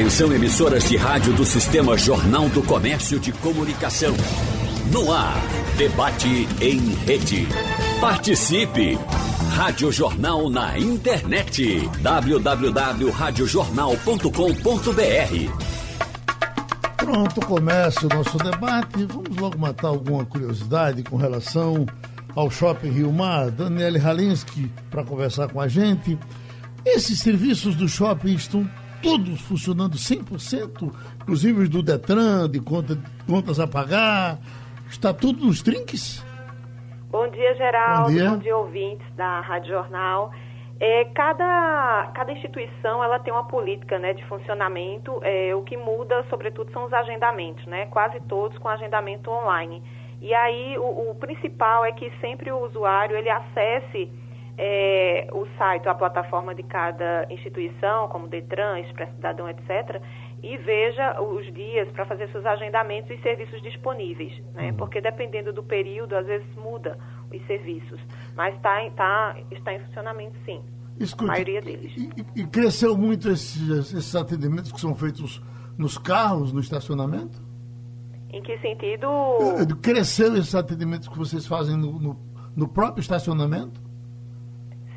Atenção emissoras de rádio do Sistema Jornal do Comércio de Comunicação. No ar, debate em rede. Participe! Rádio Jornal na internet. www.radiojornal.com.br Pronto, começa o nosso debate. Vamos logo matar alguma curiosidade com relação ao Shopping Rio Mar. Daniele Halinski para conversar com a gente. Esses serviços do shopping estão todos funcionando 100%, inclusive os do Detran, de conta, contas a pagar. Está tudo nos trinques? Bom dia, Geraldo. Bom dia, Bom dia ouvintes da Rádio Jornal. É, cada, cada instituição ela tem uma política né, de funcionamento. É, o que muda, sobretudo, são os agendamentos, né? quase todos com agendamento online. E aí o, o principal é que sempre o usuário ele acesse é, o site, a plataforma de cada instituição, como Detran, Expresso Cidadão, etc., e veja os dias para fazer seus agendamentos e serviços disponíveis, né? Uhum. Porque dependendo do período, às vezes muda os serviços, mas tá, tá, está em funcionamento sim. Escute, a maioria deles. E, e cresceu muito esses, esses atendimentos que são feitos nos carros, no estacionamento? Em que sentido? Cresceu esses atendimentos que vocês fazem no, no, no próprio estacionamento?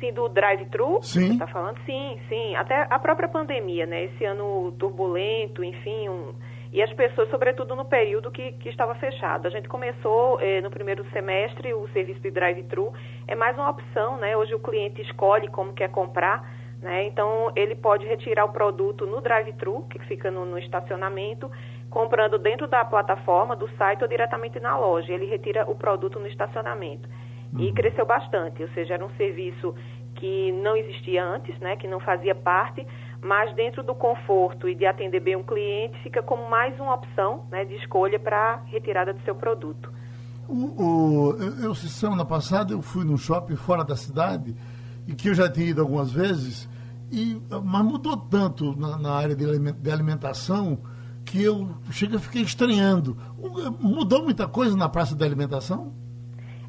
Sim, do drive-thru? Sim. Você está falando? Sim, sim. Até a própria pandemia, né? Esse ano turbulento, enfim, um, e as pessoas, sobretudo no período que, que estava fechado. A gente começou eh, no primeiro semestre o serviço de drive-thru, é mais uma opção, né? Hoje o cliente escolhe como quer comprar, né? Então ele pode retirar o produto no drive-thru, que fica no, no estacionamento, comprando dentro da plataforma, do site ou diretamente na loja. Ele retira o produto no estacionamento. E uhum. cresceu bastante, ou seja, era um serviço que não existia antes, né, que não fazia parte, mas dentro do conforto e de atender bem um cliente, fica como mais uma opção né, de escolha para retirada do seu produto. O, o, eu, semana passada, eu fui num shopping fora da cidade, e que eu já tinha ido algumas vezes, e, mas mudou tanto na, na área de alimentação que eu cheguei, fiquei estranhando. Mudou muita coisa na praça de alimentação?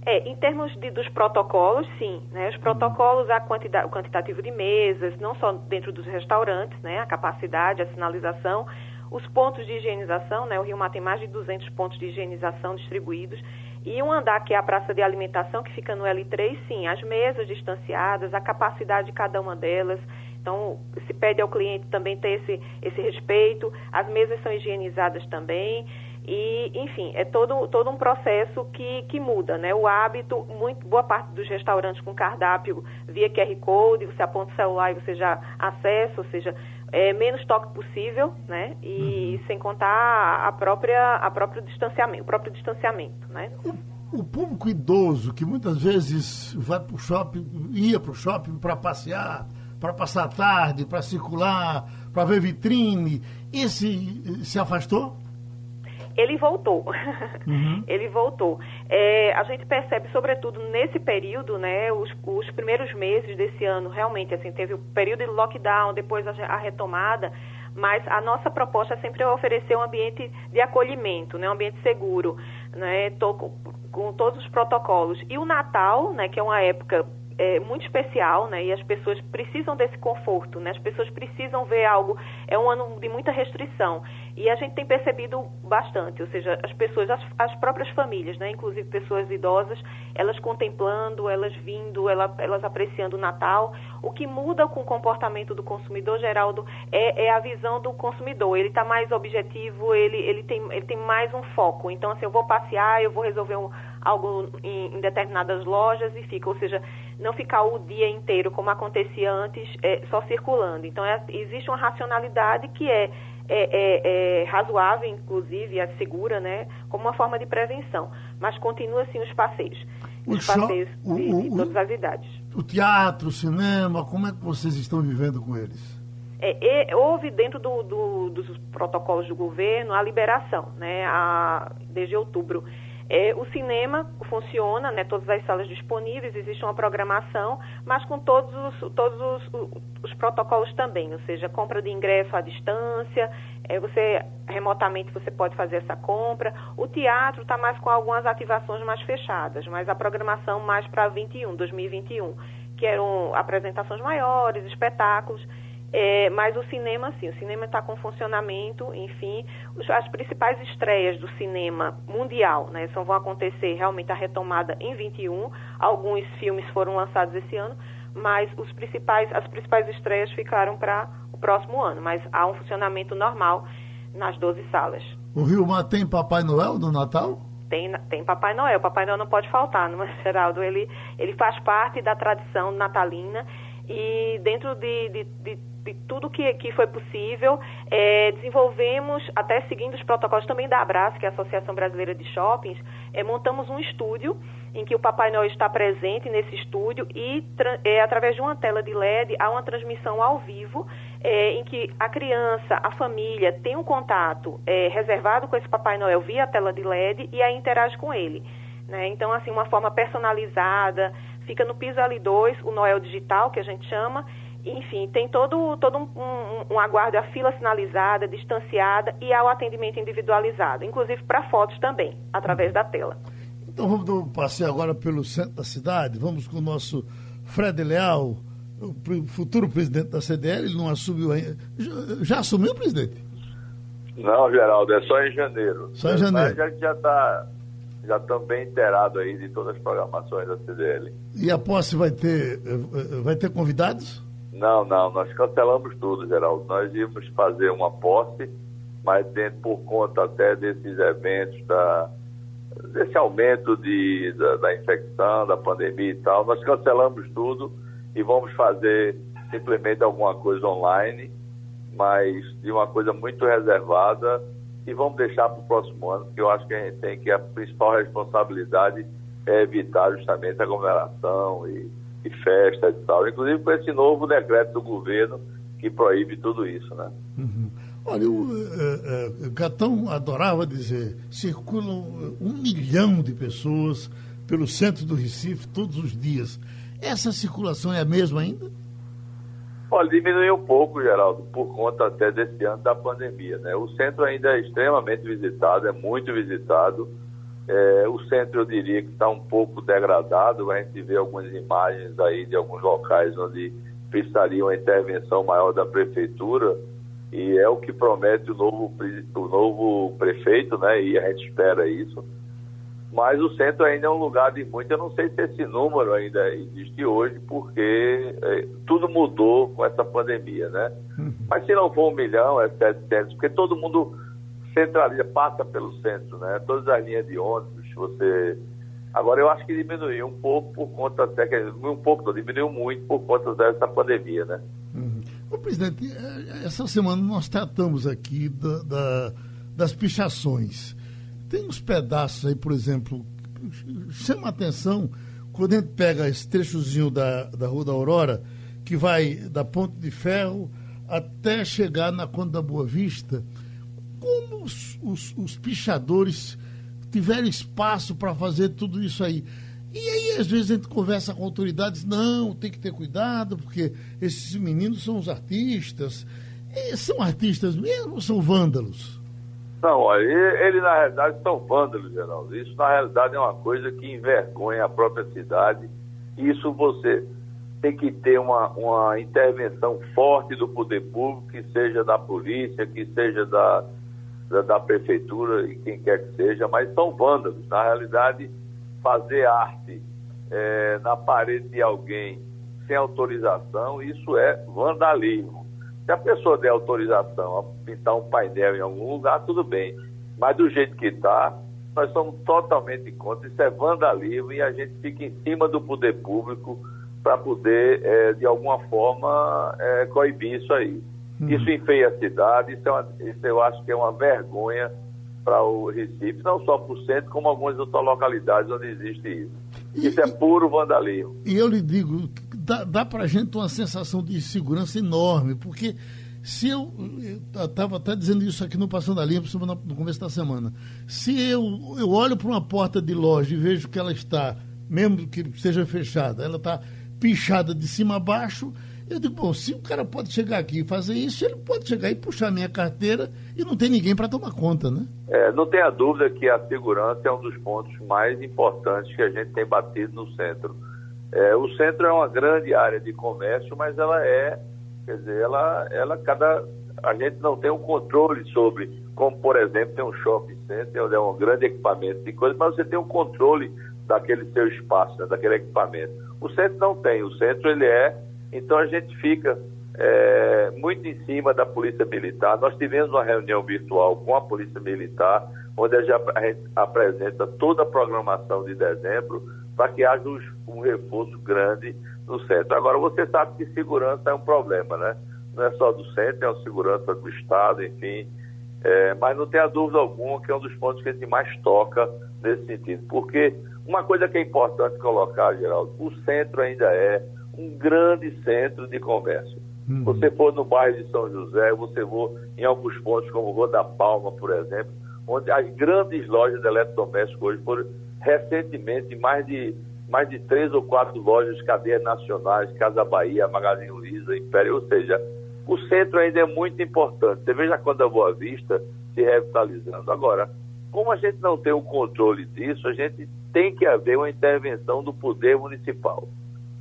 É, em termos de, dos protocolos, sim. Né? Os protocolos, a quantidade, o quantitativo de mesas, não só dentro dos restaurantes, né? a capacidade, a sinalização, os pontos de higienização, né? o Rio Mar tem mais de 200 pontos de higienização distribuídos, e um andar que é a praça de alimentação, que fica no L3, sim, as mesas distanciadas, a capacidade de cada uma delas, então, se pede ao cliente também ter esse, esse respeito, as mesas são higienizadas também, e, enfim, é todo, todo um processo que, que muda, né? O hábito, muito, boa parte dos restaurantes com cardápio via QR Code, você aponta o celular e você já acessa, ou seja, é menos toque possível, né? E uhum. sem contar a própria, a próprio distanciamento, o próprio distanciamento, né? O, o público idoso que muitas vezes vai para o shopping, ia para o shopping para passear, para passar a tarde, para circular, para ver vitrine, esse se afastou? Ele voltou. Uhum. ele voltou. É, a gente percebe, sobretudo nesse período, né, os, os, primeiros meses desse ano, realmente, assim, teve o período de lockdown, depois a, a retomada, mas a nossa proposta é sempre é oferecer um ambiente de acolhimento, né, um ambiente seguro, né, tô, com, com todos os protocolos. E o Natal, né, que é uma época é, muito especial, né? E as pessoas precisam desse conforto, né? As pessoas precisam ver algo. É um ano de muita restrição. E a gente tem percebido bastante, ou seja, as pessoas, as, as próprias famílias, né? Inclusive pessoas idosas, elas contemplando, elas vindo, elas, elas apreciando o Natal. O que muda com o comportamento do consumidor, Geraldo, é, é a visão do consumidor. Ele está mais objetivo, ele, ele, tem, ele tem mais um foco. Então, assim, eu vou passear, eu vou resolver um algo em, em, determinadas lojas e fica, ou seja, não ficar o dia inteiro como acontecia antes, é, só circulando. Então, é, existe uma racionalidade que é, é, é, é razoável, inclusive, é segura, né, como uma forma de prevenção. Mas continua assim os passeios. Os show, passeios de, o, de todas as idades. O teatro, o cinema, como é que vocês estão vivendo com eles? É, houve dentro do, do, dos protocolos do governo a liberação, né, a, desde outubro. É, o cinema funciona, né, todas as salas disponíveis, existe uma programação, mas com todos os, todos os, os protocolos também, ou seja, compra de ingresso à distância, é, você remotamente você pode fazer essa compra. O teatro está mais com algumas ativações mais fechadas, mas a programação mais para 21, 2021, que eram apresentações maiores, espetáculos. É, mas o cinema, sim, o cinema está com funcionamento, enfim, as principais estreias do cinema mundial, né, só vão acontecer realmente a retomada em 21. Alguns filmes foram lançados esse ano, mas os principais, as principais estreias ficaram para o próximo ano, mas há um funcionamento normal nas 12 salas. O Rio Mar tem Papai Noel no Natal? Tem, tem Papai Noel. Papai Noel não pode faltar, não é, Geraldo? Ele, ele faz parte da tradição natalina e dentro de, de, de de tudo que, que foi possível. É, desenvolvemos, até seguindo os protocolos também da Abraço, que é a Associação Brasileira de Shoppings, é, montamos um estúdio em que o Papai Noel está presente nesse estúdio e, é, através de uma tela de LED, há uma transmissão ao vivo é, em que a criança, a família, tem um contato é, reservado com esse Papai Noel via tela de LED e aí interage com ele. Né? Então, assim, uma forma personalizada, fica no piso L2, o Noel digital, que a gente chama, enfim, tem todo, todo um, um, um aguardo, a fila sinalizada, distanciada e ao atendimento individualizado, inclusive para fotos também, através da tela. Então vamos dar um passeio agora pelo centro da cidade, vamos com o nosso Fred Leal, o futuro presidente da CDL, ele não assumiu ainda. Já, já assumiu, presidente? Não, Geraldo, é só em janeiro. Só em janeiro. Mas a gente já está já estamos bem inteirados aí de todas as programações da CDL. E a posse vai ter, eh, vai ter convidados? Não, não, nós cancelamos tudo, Geraldo. Nós íamos fazer uma posse, mas dentro, por conta até desses eventos, da, desse aumento de, da, da infecção, da pandemia e tal, nós cancelamos tudo e vamos fazer simplesmente alguma coisa online, mas de uma coisa muito reservada e vamos deixar para o próximo ano, porque eu acho que a gente tem que a principal responsabilidade é evitar justamente a aglomeração e de festa e tal, inclusive com esse novo decreto do governo que proíbe tudo isso, né? Uhum. Olha, o uh, uh, Gatão adorava dizer, circulam um milhão de pessoas pelo centro do Recife todos os dias. Essa circulação é a mesma ainda? Olha, diminuiu um pouco, Geraldo, por conta até desse ano da pandemia, né? O centro ainda é extremamente visitado, é muito visitado, é, o centro, eu diria que está um pouco degradado. A gente vê algumas imagens aí de alguns locais onde precisaria uma intervenção maior da prefeitura e é o que promete o novo, o novo prefeito, né? E a gente espera isso. Mas o centro ainda é um lugar de muito. Eu não sei se esse número ainda existe hoje, porque é, tudo mudou com essa pandemia, né? Uhum. Mas se não for um milhão, é 700, porque todo mundo centraliza, passa pelo centro, né? Todas as linhas de ônibus, você. Agora eu acho que diminuiu um pouco por conta até que um pouco, não, diminuiu muito por conta dessa pandemia, né? Uhum. Ô, presidente, é, essa semana nós tratamos aqui da, da, das pichações. Tem uns pedaços aí, por exemplo, chama atenção quando a gente pega esse trechozinho da, da Rua da Aurora, que vai da Ponte de Ferro até chegar na Conta da Boa Vista como os, os, os pichadores tiveram espaço para fazer tudo isso aí? E aí, às vezes, a gente conversa com autoridades, não, tem que ter cuidado, porque esses meninos são os artistas. E são artistas mesmo ou são vândalos? Não, olha, eles na realidade são vândalos, Geraldo. Isso na realidade é uma coisa que envergonha a própria cidade. Isso você tem que ter uma, uma intervenção forte do poder público, que seja da polícia, que seja da, da, da, prefeitura e quem quer que seja, mas são vândalos. Na realidade, fazer arte é, na parede de alguém sem autorização, isso é vandalismo. Se a pessoa der autorização a pintar um painel em algum lugar, tudo bem. Mas do jeito que está, nós somos totalmente contra. Isso é vandalismo e a gente fica em cima do poder público para poder, é, de alguma forma, é, coibir isso aí. Uhum. Isso enfeia a cidade, isso, é uma, isso eu acho que é uma vergonha para o Recife, não só para o centro, como algumas outras localidades onde existe isso. E, isso é puro vandalismo. E eu lhe digo, dá, dá para a gente uma sensação de insegurança enorme, porque se eu estava até dizendo isso aqui no Passando a Limpo no começo da semana, se eu, eu olho para uma porta de loja e vejo que ela está, mesmo que seja fechada, ela está pichada de cima a baixo, eu digo, bom, se o cara pode chegar aqui e fazer isso, ele pode chegar e puxar minha carteira e não tem ninguém para tomar conta, né? É, não tenha dúvida que a segurança é um dos pontos mais importantes que a gente tem batido no centro. É, o centro é uma grande área de comércio, mas ela é Quer dizer, ela, ela cada. A gente não tem um controle sobre, como por exemplo, tem um shopping center, onde é um grande equipamento de coisa, mas você tem um controle daquele seu espaço, né, daquele equipamento. O centro não tem, o centro ele é, então a gente fica é, muito em cima da Polícia Militar. Nós tivemos uma reunião virtual com a Polícia Militar, onde a gente apresenta toda a programação de dezembro para que haja um reforço grande no centro. Agora, você sabe que segurança é um problema, né? Não é só do centro, é a segurança do Estado, enfim. É, mas não tenha dúvida alguma que é um dos pontos que a gente mais toca nesse sentido. Porque uma coisa que é importante colocar, Geraldo, o centro ainda é um grande centro de comércio. Uhum. Você for no bairro de São José, você for em alguns pontos como Rua da Palma, por exemplo, onde as grandes lojas de eletrodomésticos hoje foram recentemente mais de mais de três ou quatro lojas de cadeias nacionais, Casa Bahia, Magazine Luiza, Império, ou seja, o centro ainda é muito importante. Você veja quando a Boa Vista se revitalizando. Agora, como a gente não tem o controle disso, a gente tem que haver uma intervenção do poder municipal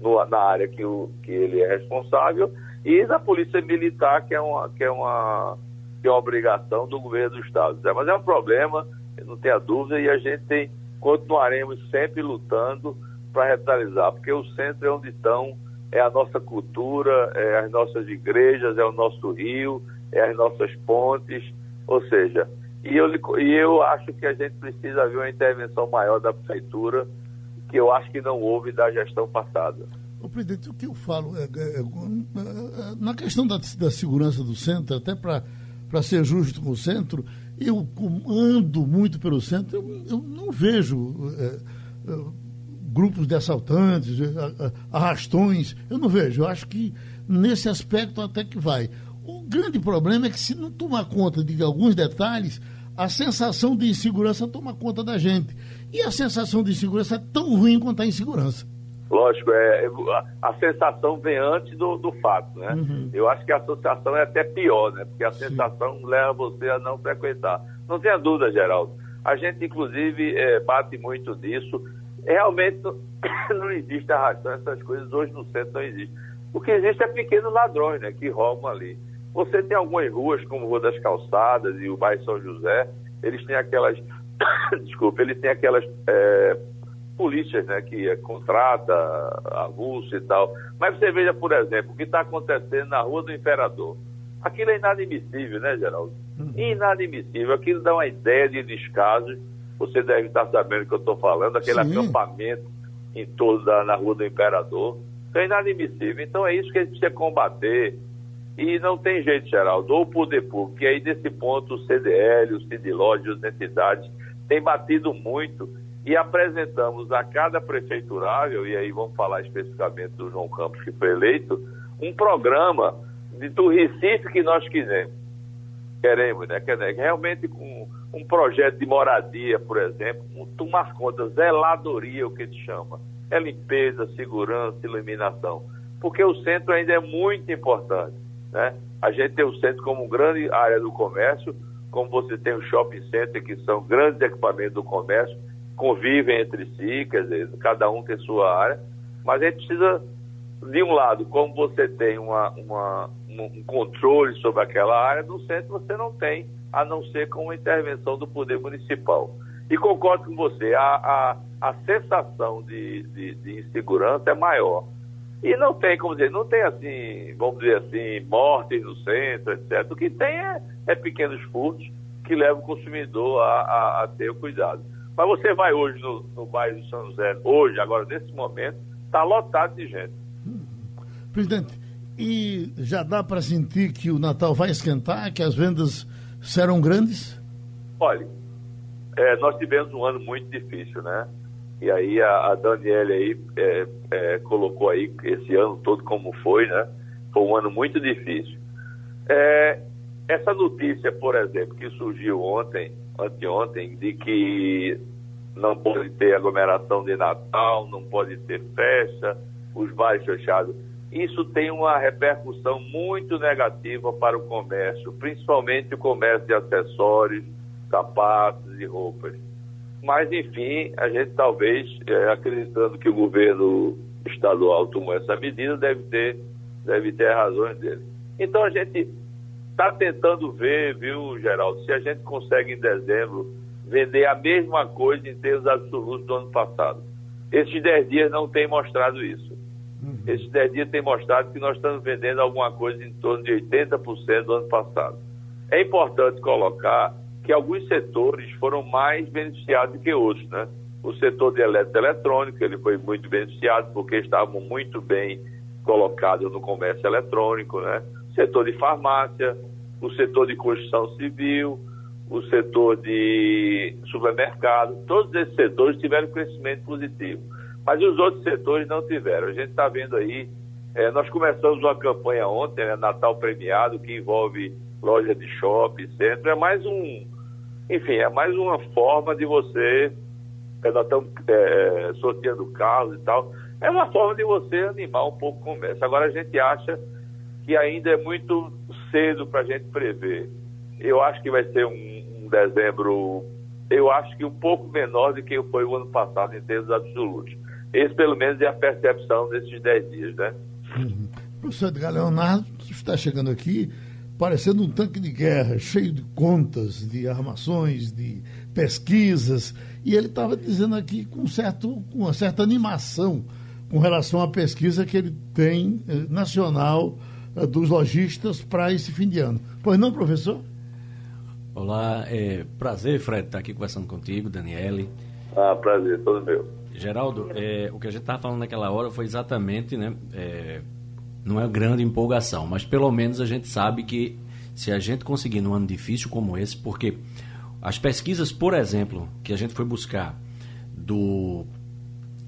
no, na área que, o, que ele é responsável e da polícia militar, que é uma, que é uma, que é uma obrigação do governo do Estado. Mas é um problema, não tenha dúvida, e a gente tem, continuaremos sempre lutando para revitalizar, porque o centro é onde estão, é a nossa cultura, é as nossas igrejas, é o nosso rio, é as nossas pontes, ou seja, e eu, e eu acho que a gente precisa ver uma intervenção maior da prefeitura, que eu acho que não houve da gestão passada. O presidente, o que eu falo é, é, é, é na questão da, da segurança do centro, até para ser justo com o centro, eu ando muito pelo centro, eu, eu não vejo é, é grupos de assaltantes, arrastões. Eu não vejo. Eu acho que nesse aspecto até que vai. O grande problema é que se não tomar conta de alguns detalhes, a sensação de insegurança toma conta da gente. E a sensação de insegurança é tão ruim quanto a insegurança. Lógico, é, a, a sensação vem antes do, do fato, né? Uhum. Eu acho que a associação é até pior, né? Porque a Sim. sensação leva você a não frequentar. Não tenha dúvida, Geraldo. A gente, inclusive, é, bate muito nisso realmente não existe arrastão, essas coisas hoje no centro não existem. O que existe é pequenos ladrões, né, que roubam ali. Você tem algumas ruas, como Rua das Calçadas e o bairro São José, eles têm aquelas, desculpa, eles têm aquelas é, polícias, né, que é, contrata avulso e tal. Mas você veja, por exemplo, o que está acontecendo na Rua do Imperador. Aquilo é inadmissível, né, Geraldo? Uhum. Inadmissível. Aquilo dá uma ideia de descaso você deve estar sabendo o que eu estou falando, aquele Sim. acampamento em torno da na Rua do Imperador. Isso é inadmissível. Então é isso que a gente precisa combater. E não tem jeito, Geraldo, ou o poder público, e aí nesse ponto o CDL, o CIDILOG, as entidades têm batido muito e apresentamos a cada prefeiturável, e aí vamos falar especificamente do João Campos que foi eleito, um programa de, do Recife que nós queremos. Queremos, né? Realmente com um projeto de moradia, por exemplo, um tomar conta, zeladoria, o que se chama. É limpeza, segurança, iluminação. Porque o centro ainda é muito importante. Né? A gente tem o centro como grande área do comércio, como você tem o shopping center, que são grandes equipamentos do comércio, convivem entre si, quer dizer, cada um tem sua área, mas a gente precisa, de um lado, como você tem uma, uma um controle sobre aquela área, no centro você não tem a não ser com a intervenção do poder municipal. E concordo com você, a, a, a sensação de, de, de, insegurança é maior. E não tem, como dizer, não tem assim, vamos dizer assim, mortes no centro, etc. O que tem é, é pequenos furtos que levam o consumidor a, a, a, ter o cuidado. Mas você vai hoje no, no bairro de São José, hoje, agora, nesse momento, está lotado de gente. Presidente, e já dá para sentir que o Natal vai esquentar, que as vendas serão grandes? Olha, é, nós tivemos um ano muito difícil, né? E aí a, a Daniela aí é, é, colocou aí esse ano todo como foi, né? Foi um ano muito difícil. É, essa notícia, por exemplo, que surgiu ontem, anteontem, de que não pode ter aglomeração de Natal, não pode ter festa, os bares fechados isso tem uma repercussão muito negativa para o comércio, principalmente o comércio de acessórios, sapatos e roupas. Mas, enfim, a gente talvez, é, acreditando que o governo estadual tomou essa medida, deve ter, deve ter razões dele. Então a gente está tentando ver, viu, Geraldo, se a gente consegue em dezembro vender a mesma coisa em termos absolutos do ano passado. Esses 10 dias não têm mostrado isso. Uhum. Esses 10 dias têm mostrado que nós estamos vendendo alguma coisa em torno de 80% do ano passado. É importante colocar que alguns setores foram mais beneficiados que outros, né? O setor de eletroeletrônico, ele foi muito beneficiado porque estavam muito bem colocados no comércio eletrônico, né? Setor de farmácia, o setor de construção civil, o setor de supermercado, todos esses setores tiveram crescimento positivo. Mas os outros setores não tiveram. A gente está vendo aí, é, nós começamos uma campanha ontem, né, Natal Premiado, que envolve loja de shopping, centro. É mais um, enfim, é mais uma forma de você. É, nós estamos é, sorteando carros e tal. É uma forma de você animar um pouco o comércio. Agora a gente acha que ainda é muito cedo para a gente prever. Eu acho que vai ser um, um, dezembro, eu acho que um pouco menor do que foi o ano passado em termos absolutos. Esse, pelo menos, é a percepção desses 10 dias, né? Uhum. Professor Edgar Leonardo, está chegando aqui parecendo um tanque de guerra, cheio de contas, de armações, de pesquisas. E ele estava dizendo aqui com, certo, com uma certa animação com relação à pesquisa que ele tem eh, nacional dos lojistas para esse fim de ano. Pois não, professor? Olá, é prazer, Fred, estar aqui conversando contigo, Daniele. Ah, prazer, todo meu. Geraldo, é, o que a gente estava falando naquela hora foi exatamente né, é, não é grande empolgação, mas pelo menos a gente sabe que se a gente conseguir num ano difícil como esse, porque as pesquisas, por exemplo, que a gente foi buscar do,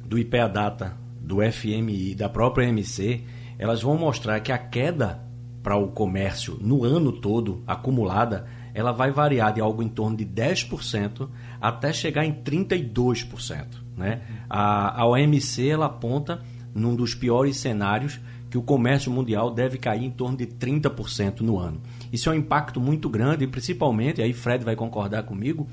do IPEA Data, do FMI, da própria MC, elas vão mostrar que a queda para o comércio no ano todo, acumulada, ela vai variar de algo em torno de 10% até chegar em 32%. Né? A, a OMC ela aponta num dos piores cenários que o comércio mundial deve cair em torno de 30% no ano. Isso é um impacto muito grande, e principalmente, aí Fred vai concordar comigo,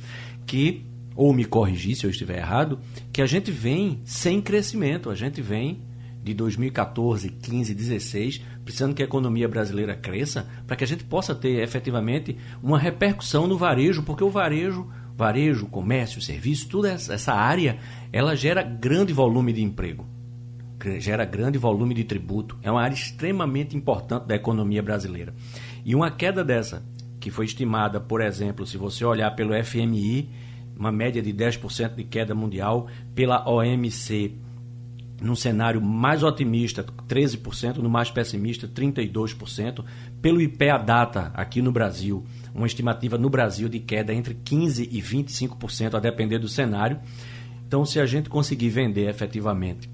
que, ou me corrigir se eu estiver errado, que a gente vem sem crescimento, a gente vem de 2014, 15, 16, precisando que a economia brasileira cresça, para que a gente possa ter efetivamente uma repercussão no varejo, porque o varejo, varejo, comércio, serviço, toda essa área, ela gera grande volume de emprego gera grande volume de tributo, é uma área extremamente importante da economia brasileira. E uma queda dessa, que foi estimada, por exemplo, se você olhar pelo FMI, uma média de 10% de queda mundial, pela OMC, num cenário mais otimista, 13%, no mais pessimista, 32%, pelo IPEA Data aqui no Brasil, uma estimativa no Brasil de queda entre 15% e 25%, a depender do cenário. Então, se a gente conseguir vender efetivamente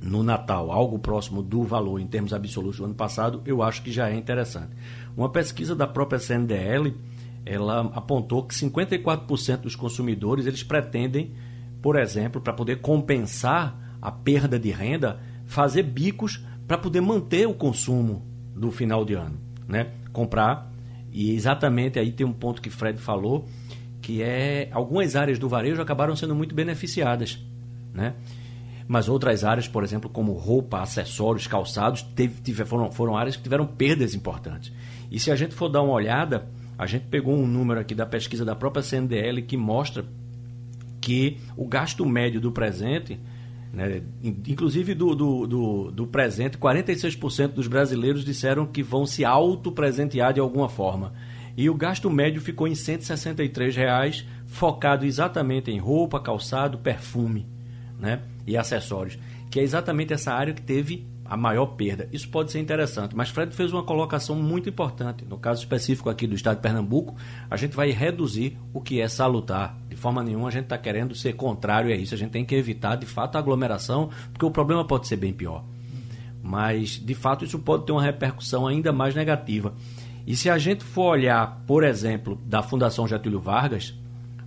no Natal algo próximo do valor em termos absolutos do ano passado, eu acho que já é interessante. Uma pesquisa da própria CNDL, ela apontou que 54% dos consumidores eles pretendem, por exemplo, para poder compensar a perda de renda, fazer bicos para poder manter o consumo do final de ano, né? Comprar e exatamente aí tem um ponto que Fred falou, que é algumas áreas do varejo acabaram sendo muito beneficiadas, né? mas outras áreas, por exemplo, como roupa, acessórios, calçados, teve, tive, foram, foram áreas que tiveram perdas importantes. E se a gente for dar uma olhada, a gente pegou um número aqui da pesquisa da própria CNDL que mostra que o gasto médio do presente, né, inclusive do, do, do, do presente, 46% dos brasileiros disseram que vão se auto-presentear de alguma forma. E o gasto médio ficou em 163 reais, focado exatamente em roupa, calçado, perfume. Né? e acessórios, que é exatamente essa área que teve a maior perda. Isso pode ser interessante, mas Fred fez uma colocação muito importante. No caso específico aqui do estado de Pernambuco, a gente vai reduzir o que é salutar. De forma nenhuma a gente está querendo ser contrário a isso. A gente tem que evitar, de fato, a aglomeração, porque o problema pode ser bem pior. Mas, de fato, isso pode ter uma repercussão ainda mais negativa. E se a gente for olhar, por exemplo, da Fundação Getúlio Vargas,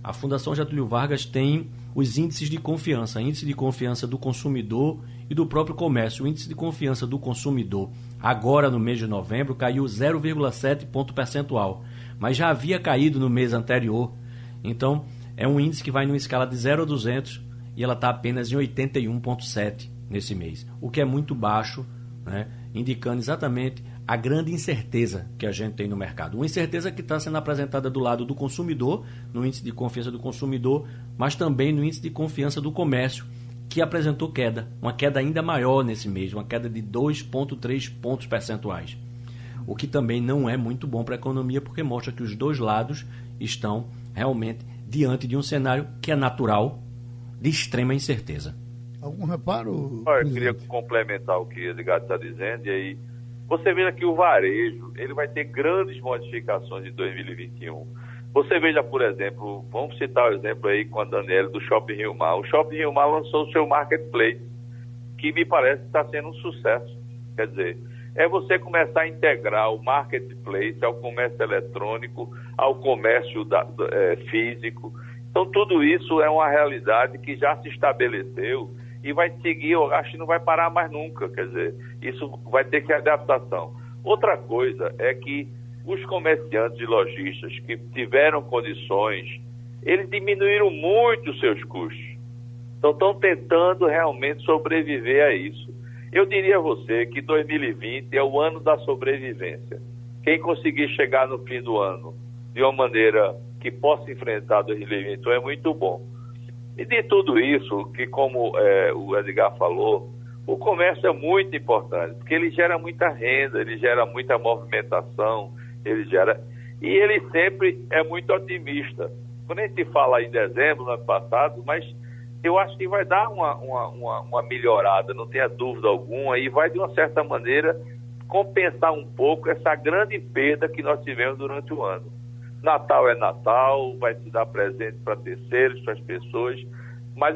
a Fundação Getúlio Vargas tem os índices de confiança, índice de confiança do consumidor e do próprio comércio. O índice de confiança do consumidor, agora no mês de novembro, caiu 0,7 ponto percentual, mas já havia caído no mês anterior. Então, é um índice que vai numa escala de 0 a 200 e ela está apenas em 81,7 nesse mês, o que é muito baixo, né? indicando exatamente a grande incerteza que a gente tem no mercado. Uma incerteza que está sendo apresentada do lado do consumidor, no índice de confiança do consumidor, mas também no índice de confiança do comércio, que apresentou queda, uma queda ainda maior nesse mês, uma queda de 2,3 pontos percentuais. O que também não é muito bom para a economia, porque mostra que os dois lados estão realmente diante de um cenário que é natural, de extrema incerteza. Algum reparo? eu queria complementar o que o Edgar está dizendo, e aí você veja que o varejo ele vai ter grandes modificações em 2021. Você veja, por exemplo, vamos citar o exemplo aí com a Daniela do Shopping Rio Mar. O Shopping Rio Mar lançou o seu marketplace, que me parece que está sendo um sucesso. Quer dizer, é você começar a integrar o marketplace ao comércio eletrônico, ao comércio da, é, físico. Então, tudo isso é uma realidade que já se estabeleceu e vai seguir, acho que não vai parar mais nunca, quer dizer, isso vai ter que adaptação. Outra coisa é que os comerciantes e lojistas que tiveram condições, eles diminuíram muito os seus custos. Então estão tentando realmente sobreviver a isso. Eu diria a você que 2020 é o ano da sobrevivência. Quem conseguir chegar no fim do ano de uma maneira que possa enfrentar 2020 é muito bom. E de tudo isso, que como é, o Edgar falou, o comércio é muito importante, porque ele gera muita renda, ele gera muita movimentação, ele gera. E ele sempre é muito otimista. Quando a gente fala em dezembro, no ano passado, mas eu acho que vai dar uma, uma, uma, uma melhorada, não tenha dúvida alguma, e vai, de uma certa maneira, compensar um pouco essa grande perda que nós tivemos durante o ano. Natal é Natal, vai se dar presente para terceiros, para as pessoas. Mas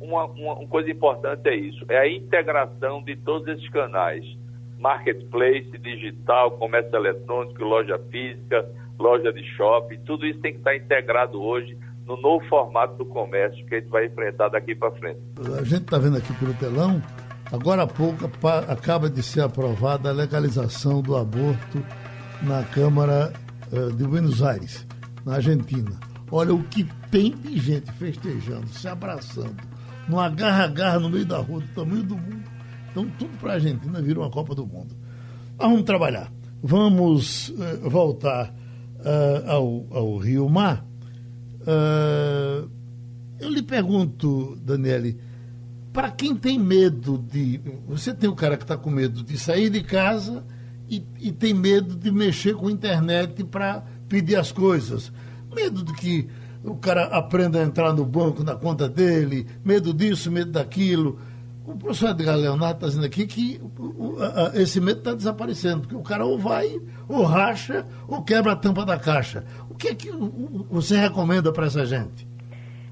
uma, uma, uma, coisa importante é isso, é a integração de todos esses canais. Marketplace, digital, comércio eletrônico, loja física, loja de shopping, tudo isso tem que estar integrado hoje no novo formato do comércio que a gente vai enfrentar daqui para frente. A gente está vendo aqui pelo telão, agora há pouco acaba de ser aprovada a legalização do aborto na Câmara de Buenos Aires, na Argentina. Olha o que tem de gente festejando, se abraçando, no agarra-agarra no meio da rua, do tamanho do mundo. Então, tudo para a Argentina vira uma Copa do Mundo. Mas vamos trabalhar. Vamos uh, voltar uh, ao, ao Rio Mar. eu lhe pergunto, Daniele, para quem tem medo de. Você tem o cara que está com medo de sair de casa e, e tem medo de mexer com a internet para pedir as coisas. Medo de que o cara aprenda a entrar no banco, na conta dele, medo disso, medo daquilo. O professor Edgar Leonardo está dizendo aqui que esse medo está desaparecendo, porque o cara ou vai, ou racha, ou quebra a tampa da caixa. O que é que você recomenda para essa gente?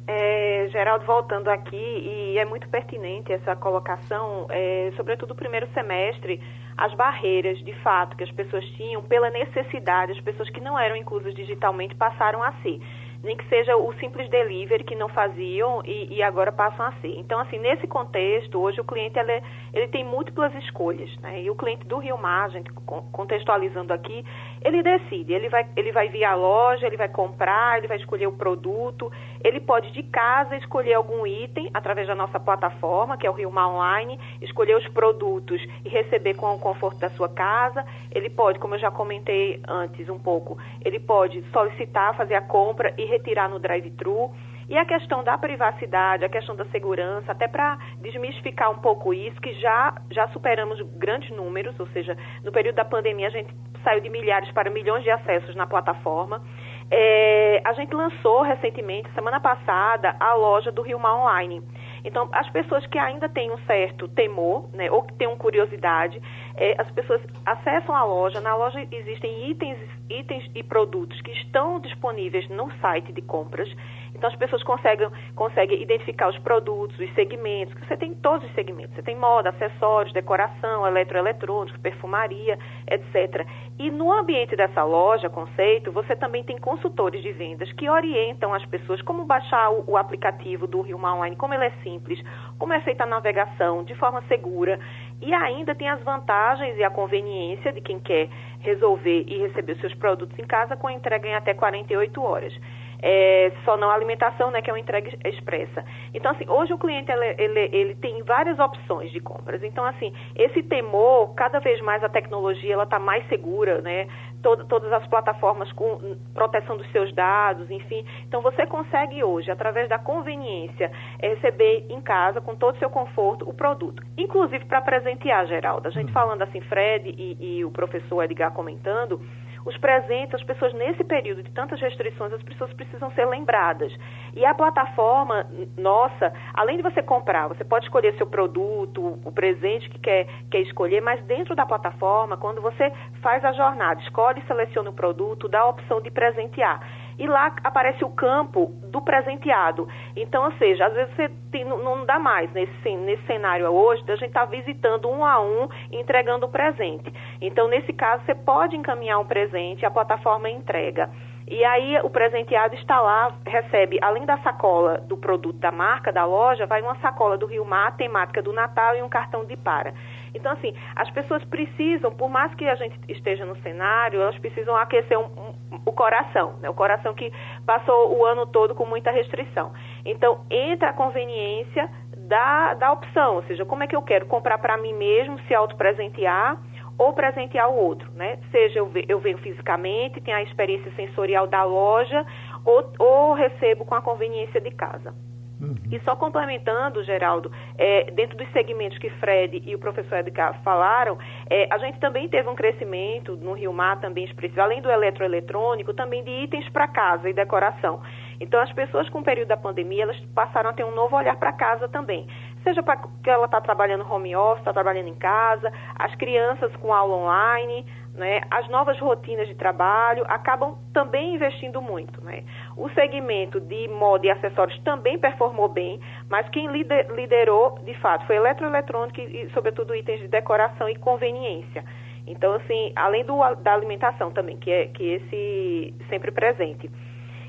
É, Geraldo, voltando aqui, e é muito pertinente essa colocação, é, sobretudo o primeiro semestre, as barreiras, de fato, que as pessoas tinham pela necessidade, as pessoas que não eram inclusas digitalmente passaram a ser nem que seja o simples delivery que não faziam e, e, agora passam a ser. Então, assim, nesse contexto, hoje o cliente ele, ele tem múltiplas escolhas, né? E o cliente do Rio Mar, gente, contextualizando aqui, ele decide, ele vai, ele vai vir à loja, ele vai comprar, ele vai escolher o produto, ele pode de casa escolher algum item através da nossa plataforma, que é o Rio Mar Online, escolher os produtos e receber com o conforto da sua casa. Ele pode, como eu já comentei antes um pouco, ele pode solicitar, fazer a compra e retirar no drive-thru. E a questão da privacidade, a questão da segurança, até para desmistificar um pouco isso, que já, já superamos grandes números, ou seja, no período da pandemia a gente saiu de milhares para milhões de acessos na plataforma. É, a gente lançou recentemente, semana passada, a loja do Rio Mar Online. Então, as pessoas que ainda têm um certo temor, né, ou que têm curiosidade, é, as pessoas acessam a loja. Na loja existem itens, itens e produtos que estão disponíveis no site de compras. Então, as pessoas conseguem, conseguem identificar os produtos, os segmentos, que você tem todos os segmentos. Você tem moda, acessórios, decoração, eletroeletrônicos, perfumaria, etc. E no ambiente dessa loja, conceito, você também tem consultores de vendas que orientam as pessoas como baixar o, o aplicativo do Rio Online, como ele é simples, como é feita a navegação de forma segura e ainda tem as vantagens e a conveniência de quem quer resolver e receber os seus produtos em casa com entrega em até 48 horas. É, só não alimentação, né, que é uma entrega expressa. Então, assim, hoje o cliente ele, ele, ele, tem várias opções de compras. Então, assim, esse temor, cada vez mais a tecnologia ela está mais segura, né? Todo, todas as plataformas com proteção dos seus dados, enfim. Então, você consegue hoje, através da conveniência, é, receber em casa, com todo o seu conforto, o produto. Inclusive para presentear, Geraldo. A gente uhum. falando assim, Fred e, e o professor Edgar comentando, os presentes, as pessoas nesse período de tantas restrições, as pessoas precisam ser lembradas. E a plataforma nossa, além de você comprar, você pode escolher seu produto, o presente que quer, quer escolher, mas dentro da plataforma, quando você faz a jornada, escolhe e seleciona o produto, dá a opção de presentear e lá aparece o campo do presenteado. Então, ou seja, às vezes você tem, não, dá mais nesse, nesse cenário hoje, a gente está visitando um a um e entregando o presente. Então, nesse caso, você pode encaminhar um presente, a plataforma entrega. E aí o presenteado está lá, recebe, além da sacola do produto da marca, da loja, vai uma sacola do Rio Mar, temática do Natal e um cartão de para. Então, assim, as pessoas precisam, por mais que a gente esteja no cenário, elas precisam aquecer um, um, o coração, né? o coração que passou o ano todo com muita restrição. Então, entra a conveniência da, da opção, ou seja, como é que eu quero comprar para mim mesmo, se autopresentear ou presentear o outro, né? Seja eu, eu venho fisicamente, tenho a experiência sensorial da loja, ou, ou recebo com a conveniência de casa. Uhum. E só complementando, Geraldo, é, dentro dos segmentos que Fred e o professor Edgar falaram, é, a gente também teve um crescimento no Rio Mar também expressivo, além do eletroeletrônico, também de itens para casa e decoração. Então, as pessoas com o período da pandemia, elas passaram a ter um novo olhar para casa também. Seja porque ela está trabalhando home office, está trabalhando em casa, as crianças com aula online, né, as novas rotinas de trabalho acabam também investindo muito. Né? O segmento de moda e acessórios também performou bem, mas quem liderou, de fato, foi eletroeletrônica e, sobretudo, itens de decoração e conveniência. Então, assim, além do, da alimentação também, que é que esse sempre presente.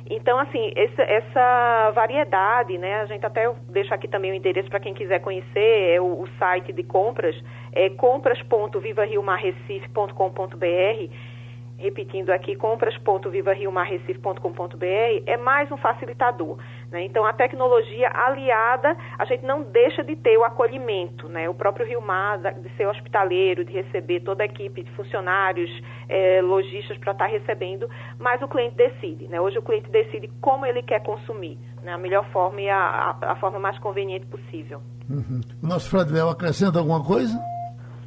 Então, assim, essa, essa, variedade, né? A gente até deixa aqui também o endereço para quem quiser conhecer, é o, o, site de compras, é compras.vivariomarrecife.com.br repetindo aqui, compras.vivariomarrecife.com.br, é mais um facilitador. Né? Então, a tecnologia aliada, a gente não deixa de ter o acolhimento, né? o próprio Rio Mar, de ser hospitaleiro, de receber toda a equipe de funcionários, é, lojistas para estar tá recebendo, mas o cliente decide. Né? Hoje o cliente decide como ele quer consumir, né? a melhor forma e a, a, a forma mais conveniente possível. Uhum. O nosso Fredwell acrescenta alguma coisa?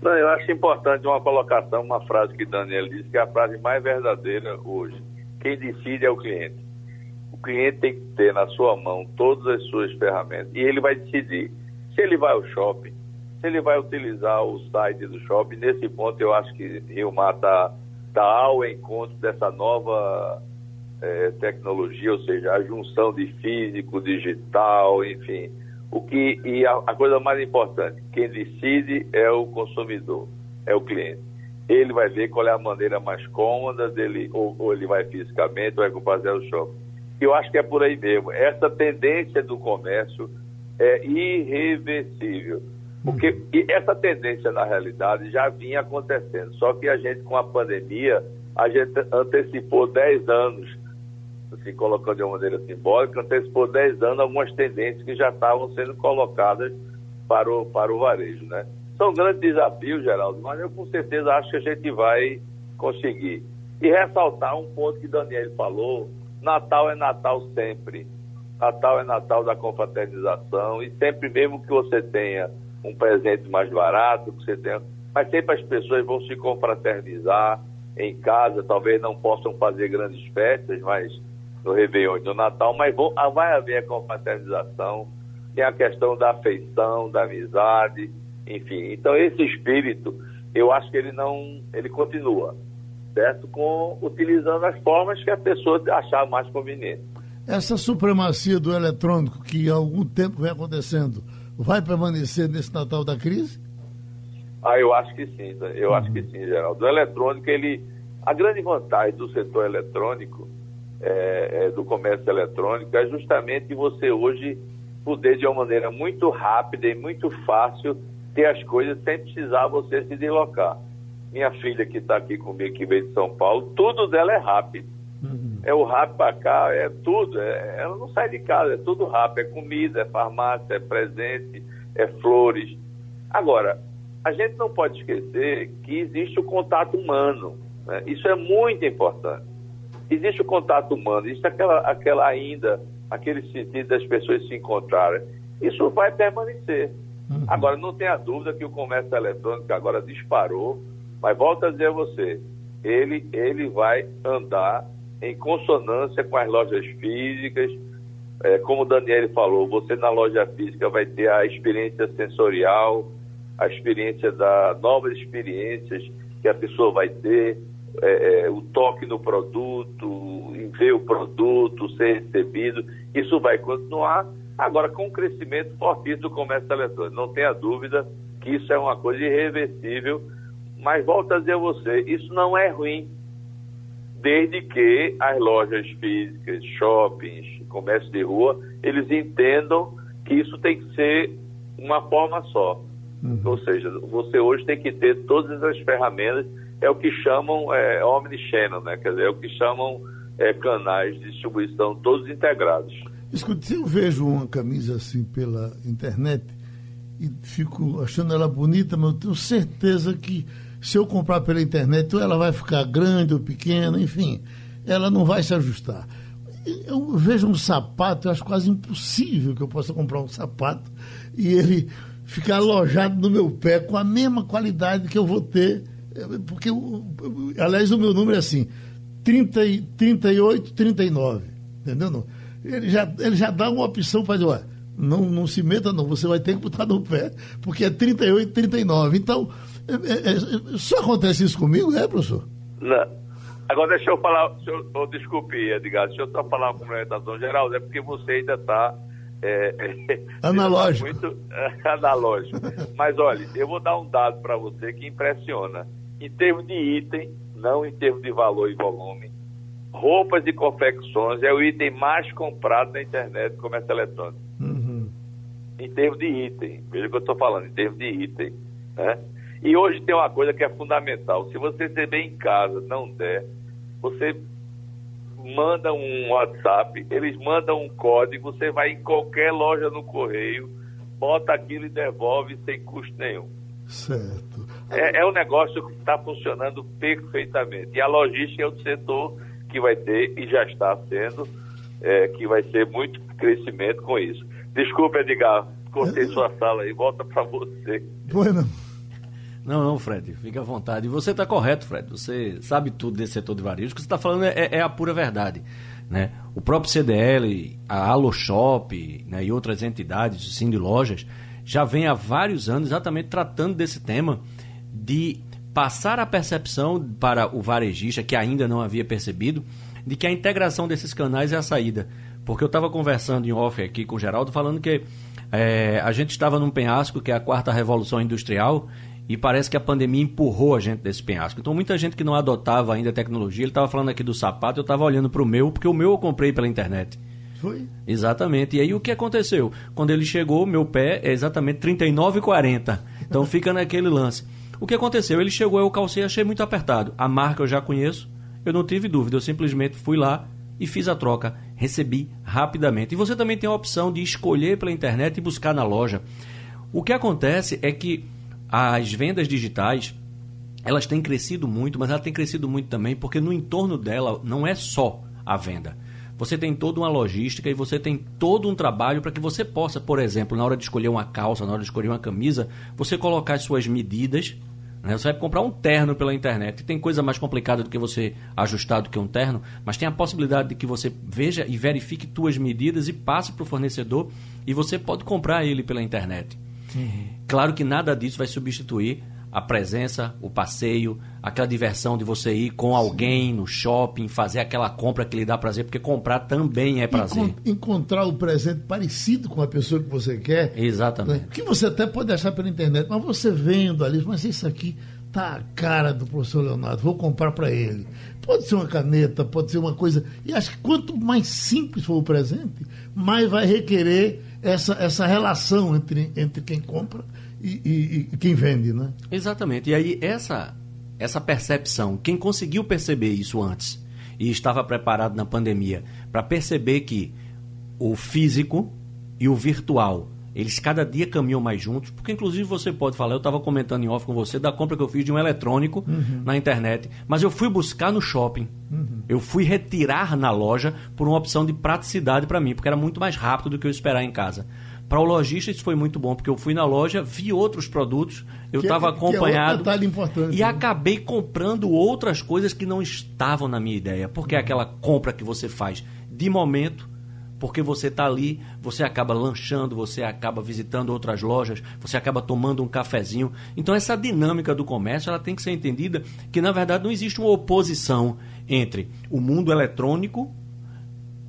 Não, eu acho importante uma colocação, uma frase que Daniel disse, que é a frase mais verdadeira hoje. Quem decide é o cliente. O cliente tem que ter na sua mão todas as suas ferramentas e ele vai decidir se ele vai ao shopping, se ele vai utilizar o site do shopping. Nesse ponto, eu acho que Rio Mar está tá ao encontro dessa nova é, tecnologia, ou seja, a junção de físico, digital, enfim o que, e a, a coisa mais importante, quem decide é o consumidor, é o cliente. Ele vai ver qual é a maneira mais cômoda dele, ou, ou ele vai fisicamente, ou vai fazer o shopping. Eu acho que é por aí mesmo. Essa tendência do comércio é irreversível. Porque essa tendência, na realidade, já vinha acontecendo. Só que a gente, com a pandemia, a gente antecipou 10 anos assim, colocando de uma maneira simbólica, antecipou 10 anos algumas tendências que já estavam sendo colocadas para o, para o varejo. Né? São grandes desafios, Geraldo, mas eu com certeza acho que a gente vai conseguir. E ressaltar um ponto que Daniel falou: Natal é Natal sempre. Natal é Natal da confraternização e sempre mesmo que você tenha um presente mais barato, que você tenha, mas sempre as pessoas vão se confraternizar em casa, talvez não possam fazer grandes festas, mas no Réveillon e no Natal, mas ah, vai haver a confraternização, tem a questão da afeição, da amizade, enfim. Então esse espírito, eu acho que ele não, ele continua, certo? Com utilizando as formas que a pessoa achar mais conveniente. Essa supremacia do eletrônico que há algum tempo vem acontecendo, vai permanecer nesse Natal da crise? Ah, eu acho que sim, eu acho que sim, Geraldo. O eletrônico, ele, a grande vantagem do setor eletrônico é, é, do comércio eletrônico é justamente você hoje poder, de uma maneira muito rápida e muito fácil, ter as coisas sem precisar você se deslocar. Minha filha que está aqui comigo, que veio de São Paulo, tudo dela é rápido. Uhum. é o rápido para cá, é tudo. É, ela não sai de casa, é tudo rápido, é comida, é farmácia, é presente, é flores. Agora, a gente não pode esquecer que existe o contato humano. Né? Isso é muito importante. Existe o contato humano, existe aquela, aquela ainda, aquele sentido das pessoas se encontrarem. Isso vai permanecer. Uhum. Agora, não tenha dúvida que o comércio eletrônico agora disparou, mas volto a dizer a você, ele, ele vai andar em consonância com as lojas físicas. É, como o Daniel falou, você na loja física vai ter a experiência sensorial, a experiência da novas experiências que a pessoa vai ter, é, é, o toque no produto, em ver o produto, ser recebido, isso vai continuar. Agora, com o crescimento fortíssimo do comércio eletrônico, não tenha dúvida que isso é uma coisa irreversível, mas volto a dizer a você, isso não é ruim, desde que as lojas físicas, shoppings, comércio de rua, eles entendam que isso tem que ser uma forma só. Uhum. Ou seja, você hoje tem que ter todas as ferramentas, é o que chamam é, omnichannel, né? Quer dizer, é o que chamam é, canais de distribuição todos integrados. Escute, se eu vejo uma camisa assim pela internet e fico achando ela bonita, mas eu tenho certeza que se eu comprar pela internet, ou ela vai ficar grande ou pequena, enfim, ela não vai se ajustar. Eu vejo um sapato, eu acho quase impossível que eu possa comprar um sapato e ele ficar alojado no meu pé com a mesma qualidade que eu vou ter, porque, aliás, o meu número é assim, 30, 38, 39, entendeu? Ele já, ele já dá uma opção para dizer, não, não se meta não, você vai ter que botar no pé, porque é 38, 39. Então, é, é, é, só acontece isso comigo, é, professor? Não. Agora deixa eu falar, deixa eu, oh, desculpe, Edgar, deixa eu só falar uma complementação geral, é porque você ainda está é, analógico. Muito é, analógico. Mas olha, eu vou dar um dado para você que impressiona. Em termos de item, não em termos de valor e volume, roupas e confecções é o item mais comprado na internet do comércio eletrônico. Uhum. Em termos de item, veja o que eu estou falando, em termos de item. Né? E hoje tem uma coisa que é fundamental. Se você receber em casa, não der, você manda um WhatsApp, eles mandam um código, você vai em qualquer loja no correio, bota aquilo e devolve sem custo nenhum. Certo. É, é um negócio que está funcionando perfeitamente. E a logística é o setor que vai ter, e já está sendo, é, que vai ter muito crescimento com isso. Desculpa, Edgar, cortei sua sala aí, volta para você. Bueno. Não, não, Fred, fica à vontade. E você está correto, Fred. Você sabe tudo desse setor de varejo. O que você está falando é, é, a pura verdade. Né? O próprio CDL, a AloShop né, e outras entidades, sim, de lojas, já vem há vários anos exatamente tratando desse tema de passar a percepção para o varejista, que ainda não havia percebido, de que a integração desses canais é a saída. Porque eu estava conversando em off aqui com o Geraldo, falando que é, a gente estava num penhasco, que é a quarta revolução industrial, e parece que a pandemia empurrou a gente desse penhasco. Então, muita gente que não adotava ainda a tecnologia, ele estava falando aqui do sapato, eu estava olhando para o meu, porque o meu eu comprei pela internet. Foi? Exatamente. E aí o que aconteceu? Quando ele chegou, meu pé é exatamente 39,40. Então fica naquele lance. O que aconteceu? Ele chegou, eu calcei, achei muito apertado. A marca eu já conheço, eu não tive dúvida, eu simplesmente fui lá e fiz a troca. Recebi rapidamente. E você também tem a opção de escolher pela internet e buscar na loja. O que acontece é que as vendas digitais elas têm crescido muito, mas ela tem crescido muito também porque no entorno dela não é só a venda. Você tem toda uma logística e você tem todo um trabalho para que você possa, por exemplo, na hora de escolher uma calça, na hora de escolher uma camisa, você colocar as suas medidas. Né? Você vai comprar um terno pela internet. E tem coisa mais complicada do que você ajustar do que um terno, mas tem a possibilidade de que você veja e verifique suas medidas e passe para o fornecedor e você pode comprar ele pela internet. Uhum. Claro que nada disso vai substituir a presença, o passeio, aquela diversão de você ir com alguém no shopping, fazer aquela compra que lhe dá prazer, porque comprar também é prazer. encontrar o presente parecido com a pessoa que você quer. Exatamente. Né? Que você até pode achar pela internet, mas você vendo ali, mas isso aqui tá a cara do professor Leonardo, vou comprar para ele. Pode ser uma caneta, pode ser uma coisa. E acho que quanto mais simples for o presente, mais vai requerer essa, essa relação entre, entre quem compra e, e, e quem vende, né? Exatamente. E aí essa, essa percepção, quem conseguiu perceber isso antes e estava preparado na pandemia para perceber que o físico e o virtual eles cada dia caminham mais juntos, porque inclusive você pode falar, eu estava comentando em off com você da compra que eu fiz de um eletrônico uhum. na internet, mas eu fui buscar no shopping. Uhum. Eu fui retirar na loja por uma opção de praticidade para mim, porque era muito mais rápido do que eu esperar em casa. Para o lojista isso foi muito bom, porque eu fui na loja, vi outros produtos, eu estava é, acompanhado é importante, e né? acabei comprando outras coisas que não estavam na minha ideia, porque é aquela compra que você faz de momento porque você está ali, você acaba lanchando, você acaba visitando outras lojas, você acaba tomando um cafezinho. Então essa dinâmica do comércio ela tem que ser entendida que na verdade não existe uma oposição entre o mundo eletrônico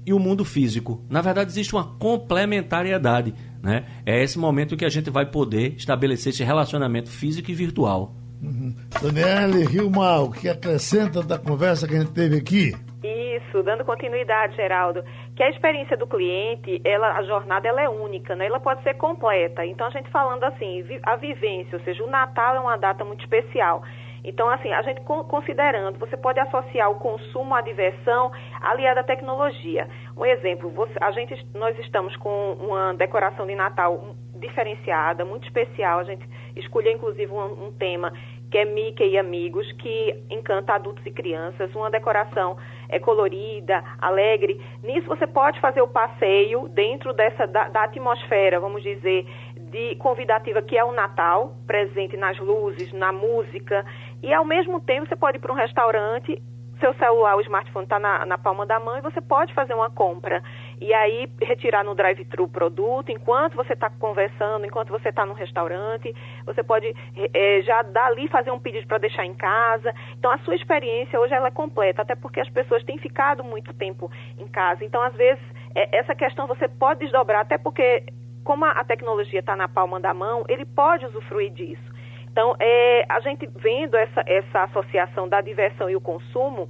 e o mundo físico. Na verdade existe uma complementariedade. Né? É esse momento que a gente vai poder estabelecer esse relacionamento físico e virtual. Uhum. Daniele Rilmar, o que acrescenta da conversa que a gente teve aqui? Isso, dando continuidade, Geraldo, que a experiência do cliente, ela, a jornada ela é única, né? Ela pode ser completa. Então a gente falando assim, a vivência, ou seja, o Natal é uma data muito especial. Então, assim, a gente considerando, você pode associar o consumo à diversão aliada à tecnologia. Um exemplo, você, a gente, nós estamos com uma decoração de Natal diferenciada, muito especial. A gente escolheu, inclusive, um, um tema que é Mickey e Amigos, que encanta adultos e crianças. Uma decoração é colorida, alegre. Nisso você pode fazer o passeio dentro dessa da, da atmosfera, vamos dizer, de convidativa que é o Natal, presente nas luzes, na música. E ao mesmo tempo você pode ir para um restaurante seu celular, o smartphone está na, na, palma da mão e você pode fazer uma compra. E aí retirar no drive-thru o produto, enquanto você está conversando, enquanto você está no restaurante, você pode é, já dali fazer um pedido para deixar em casa. Então a sua experiência hoje ela é completa, até porque as pessoas têm ficado muito tempo em casa. Então, às vezes, é, essa questão você pode desdobrar, até porque como a, a tecnologia está na palma da mão, ele pode usufruir disso. Então, é, a gente vendo essa, essa associação da diversão e o consumo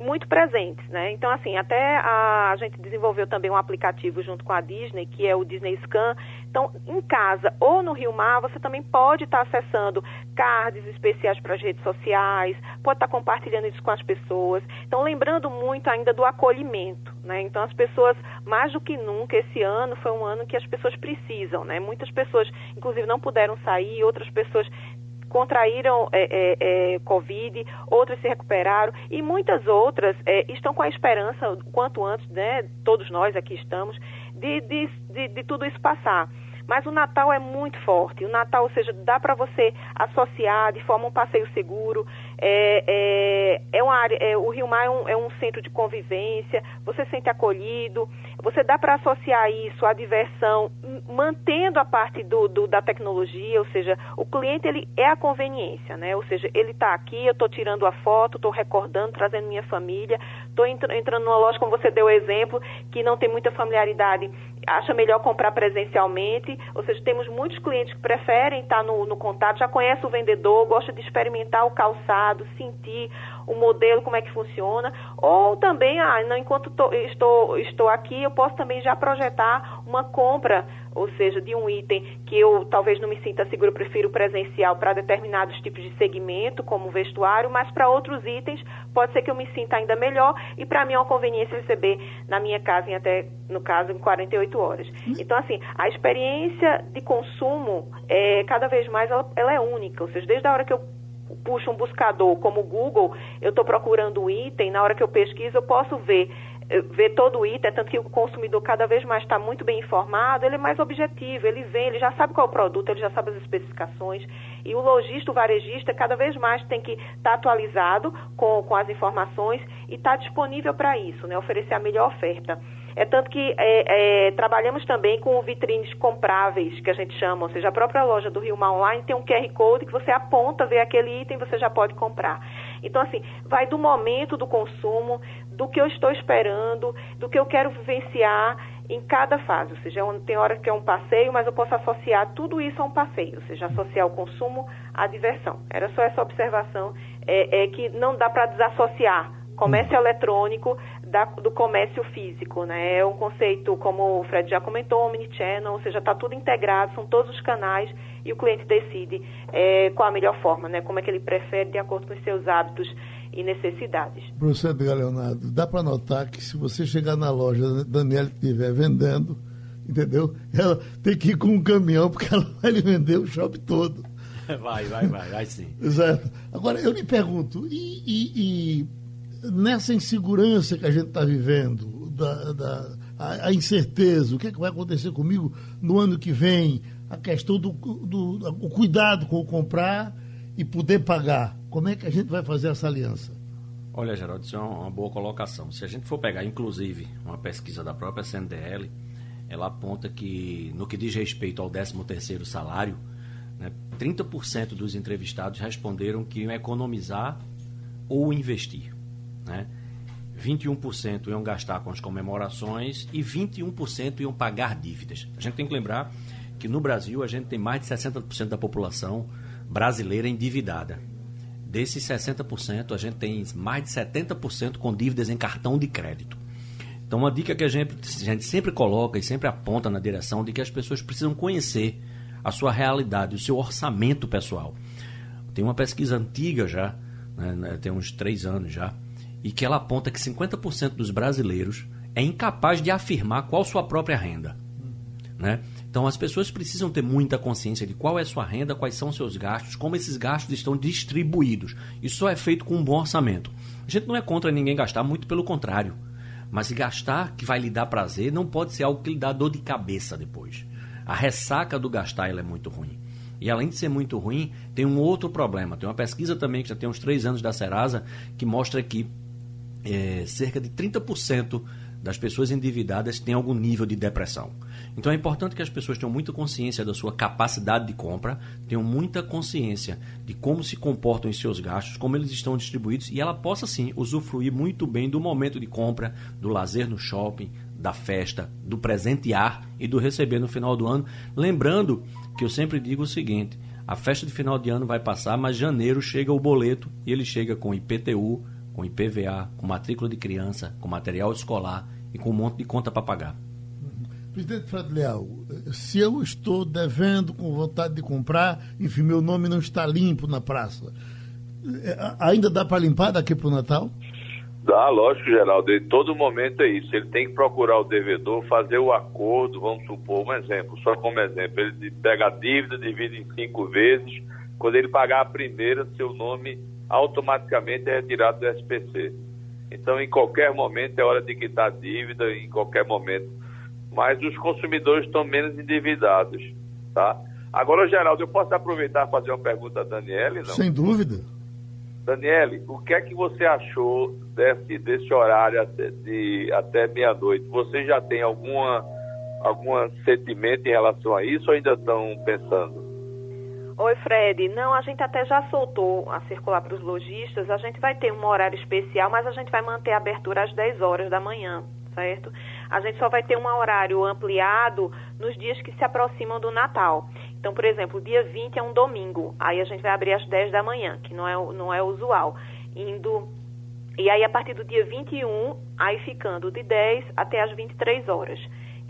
muito presentes, né? Então, assim, até a, a, gente desenvolveu também um aplicativo junto com a Disney, que é o Disney Scan. Então, em casa ou no Rio Mar, você também pode estar acessando cards especiais para as redes sociais, pode estar compartilhando isso com as pessoas. Então, lembrando muito ainda do acolhimento, né? Então, as pessoas, mais do que nunca, esse ano foi um ano que as pessoas precisam, né? Muitas pessoas, inclusive, não puderam sair, outras pessoas contraíram é, é, é, Covid, outras se recuperaram e muitas outras é, estão com a esperança, quanto antes, né, todos nós aqui estamos, de, de, de, de tudo isso passar. Mas o Natal é muito forte. O Natal, ou seja, dá para você associar de forma um passeio seguro. É, é, é uma área, é, o Rio Mar é um, é um centro de convivência. Você se sente acolhido. Você dá para associar isso à diversão, mantendo a parte do, do, da tecnologia, ou seja, o cliente ele é a conveniência, né? Ou seja, ele está aqui, eu estou tirando a foto, estou recordando, trazendo minha família, estou entrando numa loja, como você deu o exemplo, que não tem muita familiaridade, acha melhor comprar presencialmente, ou seja, temos muitos clientes que preferem estar no, no contato, já conhece o vendedor, gosta de experimentar o calçado, sentir o modelo, como é que funciona, ou também, ah, não, enquanto tô, estou, estou aqui, eu posso também já projetar uma compra, ou seja, de um item que eu talvez não me sinta seguro, prefiro presencial para determinados tipos de segmento, como vestuário, mas para outros itens pode ser que eu me sinta ainda melhor e para mim é uma conveniência receber na minha casa em até, no caso, em 48 horas. Então, assim, a experiência de consumo, é, cada vez mais, ela, ela é única, ou seja, desde a hora que eu puxo um buscador como o Google, eu estou procurando um item, na hora que eu pesquiso, eu posso ver eh, ver todo o item, tanto que o consumidor cada vez mais está muito bem informado, ele é mais objetivo, ele vem, ele já sabe qual é o produto, ele já sabe as especificações, e o lojista, o varejista, cada vez mais tem que estar tá atualizado com, com as informações e estar tá disponível para isso, né, oferecer a melhor oferta. É tanto que é, é, trabalhamos também com vitrines compráveis, que a gente chama, ou seja, a própria loja do Rio Mar Online tem um QR Code que você aponta, vê aquele item, você já pode comprar. Então, assim, vai do momento do consumo, do que eu estou esperando, do que eu quero vivenciar em cada fase. Ou seja, é tem hora que é um passeio, mas eu posso associar tudo isso a um passeio, ou seja, associar o consumo à diversão. Era só essa observação, é, é que não dá para desassociar comércio eletrônico da, do comércio físico, né? É um conceito, como o Fred já comentou, omnichannel, ou seja, está tudo integrado, são todos os canais e o cliente decide é, qual a melhor forma, né? Como é que ele prefere de acordo com os seus hábitos e necessidades. Professor Edgar Leonardo, dá para notar que se você chegar na loja, Daniela estiver vendendo, entendeu? Ela tem que ir com um caminhão, porque ela vai lhe vender o shopping todo. Vai, vai, vai, vai sim. Exato. Agora, eu lhe pergunto, e, e, e nessa insegurança que a gente está vivendo, da, da a, a, incerteza, o que, é que vai acontecer comigo no ano que vem, a questão do, do, do cuidado com o comprar e poder pagar, como é que a gente vai fazer essa aliança? Olha, Geraldo, isso é uma boa colocação. Se a gente for pegar, inclusive, uma pesquisa da própria CNDL, ela aponta que, no que diz respeito ao 13º salário, né, 30% dos entrevistados responderam que iam economizar ou investir. Né? 21% iam gastar com as comemorações e 21% iam pagar dívidas. A gente tem que lembrar que no Brasil a gente tem mais de 60% da população brasileira endividada. Desses 60%, a gente tem mais de 70% com dívidas em cartão de crédito. Então, uma dica que a gente, a gente sempre coloca e sempre aponta na direção de que as pessoas precisam conhecer a sua realidade, o seu orçamento pessoal. Tem uma pesquisa antiga já, né, né tem uns três anos já, e que ela aponta que 50% dos brasileiros é incapaz de afirmar qual sua própria renda. Né? Então as pessoas precisam ter muita consciência de qual é sua renda, quais são seus gastos, como esses gastos estão distribuídos. Isso só é feito com um bom orçamento. A gente não é contra ninguém gastar, muito pelo contrário. Mas gastar que vai lhe dar prazer não pode ser algo que lhe dá dor de cabeça depois. A ressaca do gastar ela é muito ruim. E além de ser muito ruim, tem um outro problema. Tem uma pesquisa também que já tem uns três anos da Serasa que mostra que é, cerca de 30% das pessoas endividadas têm algum nível de depressão. Então é importante que as pessoas tenham muita consciência da sua capacidade de compra, tenham muita consciência de como se comportam os seus gastos, como eles estão distribuídos e ela possa sim usufruir muito bem do momento de compra, do lazer no shopping, da festa, do presentear e do receber no final do ano. Lembrando que eu sempre digo o seguinte: a festa de final de ano vai passar, mas janeiro chega o boleto e ele chega com IPTU, com IPVA, com matrícula de criança, com material escolar e com um monte de conta para pagar. Presidente Fred Leal, se eu estou devendo com vontade de comprar, enfim, meu nome não está limpo na praça, é, ainda dá para limpar daqui para o Natal? Dá, lógico, Geraldo. Em todo momento é isso. Ele tem que procurar o devedor, fazer o acordo, vamos supor um exemplo, só como exemplo. Ele pega a dívida, divide em cinco vezes. Quando ele pagar a primeira, seu nome automaticamente é retirado do SPC. Então, em qualquer momento é hora de quitar a dívida, em qualquer momento. Mas os consumidores estão menos endividados, tá? Agora, Geraldo, eu posso aproveitar e fazer uma pergunta a Daniele, não? Sem dúvida. Daniele, o que é que você achou desse, desse horário até, de, até meia-noite? Você já tem alguma, algum sentimento em relação a isso ou ainda estão pensando? Oi, Fred. Não, a gente até já soltou a circular para os lojistas. A gente vai ter um horário especial, mas a gente vai manter a abertura às 10 horas da manhã, certo? A gente só vai ter um horário ampliado nos dias que se aproximam do Natal. Então, por exemplo, dia 20 é um domingo. Aí a gente vai abrir às 10 da manhã, que não é, não é usual. Indo. E aí, a partir do dia 21, aí ficando de 10 até as 23 horas.